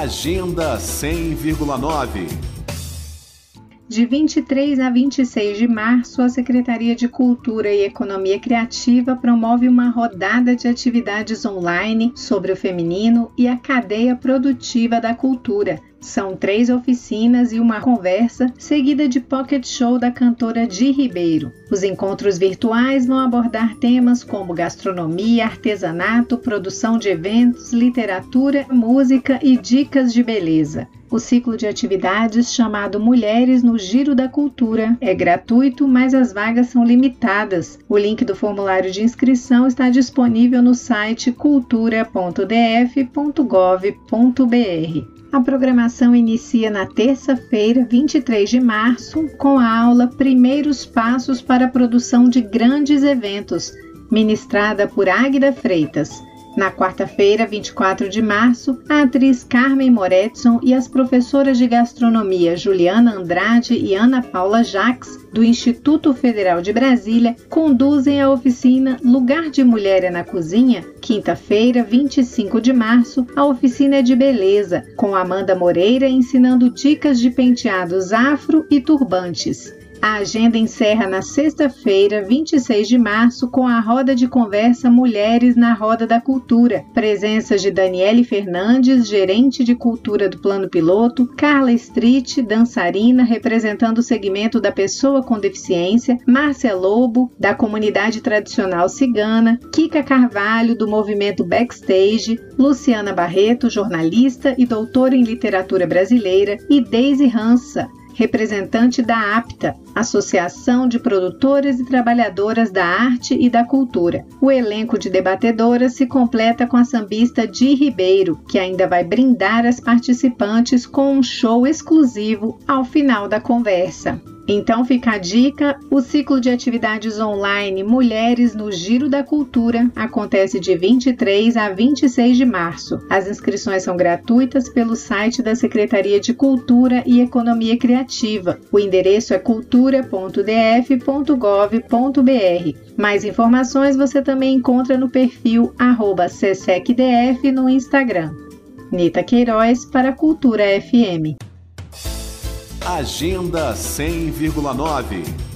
Agenda 100,9 de 23 a 26 de março, a Secretaria de Cultura e Economia Criativa promove uma rodada de atividades online sobre o feminino e a cadeia produtiva da cultura. São três oficinas e uma conversa, seguida de pocket show da cantora Di Ribeiro. Os encontros virtuais vão abordar temas como gastronomia, artesanato, produção de eventos, literatura, música e dicas de beleza. O ciclo de atividades, chamado Mulheres no Giro da Cultura, é gratuito, mas as vagas são limitadas. O link do formulário de inscrição está disponível no site cultura.df.gov.br. A programação inicia na terça-feira, 23 de março, com a aula Primeiros Passos para a Produção de Grandes Eventos, ministrada por Águida Freitas. Na quarta-feira, 24 de março, a atriz Carmen Moretson e as professoras de gastronomia Juliana Andrade e Ana Paula Jacques, do Instituto Federal de Brasília, conduzem a oficina Lugar de Mulher é na Cozinha, quinta-feira, 25 de março, a oficina é de beleza, com Amanda Moreira ensinando dicas de penteados afro e turbantes. A agenda encerra na sexta-feira, 26 de março, com a roda de conversa Mulheres na Roda da Cultura. Presenças de Daniele Fernandes, gerente de cultura do Plano Piloto, Carla Street, dançarina, representando o segmento da pessoa com deficiência, Márcia Lobo, da comunidade tradicional cigana, Kika Carvalho, do movimento Backstage, Luciana Barreto, jornalista e doutora em literatura brasileira, e Daisy Hansa, representante da APTA, Associação de Produtores e Trabalhadoras da Arte e da Cultura. O elenco de debatedoras se completa com a sambista Di Ribeiro, que ainda vai brindar as participantes com um show exclusivo ao final da conversa. Então fica a dica: o ciclo de atividades online Mulheres no Giro da Cultura acontece de 23 a 26 de março. As inscrições são gratuitas pelo site da Secretaria de Cultura e Economia Criativa. O endereço é cultura.df.gov.br. Mais informações você também encontra no perfil @csecdf no Instagram. Nita Queiroz para Cultura FM. Agenda 100,9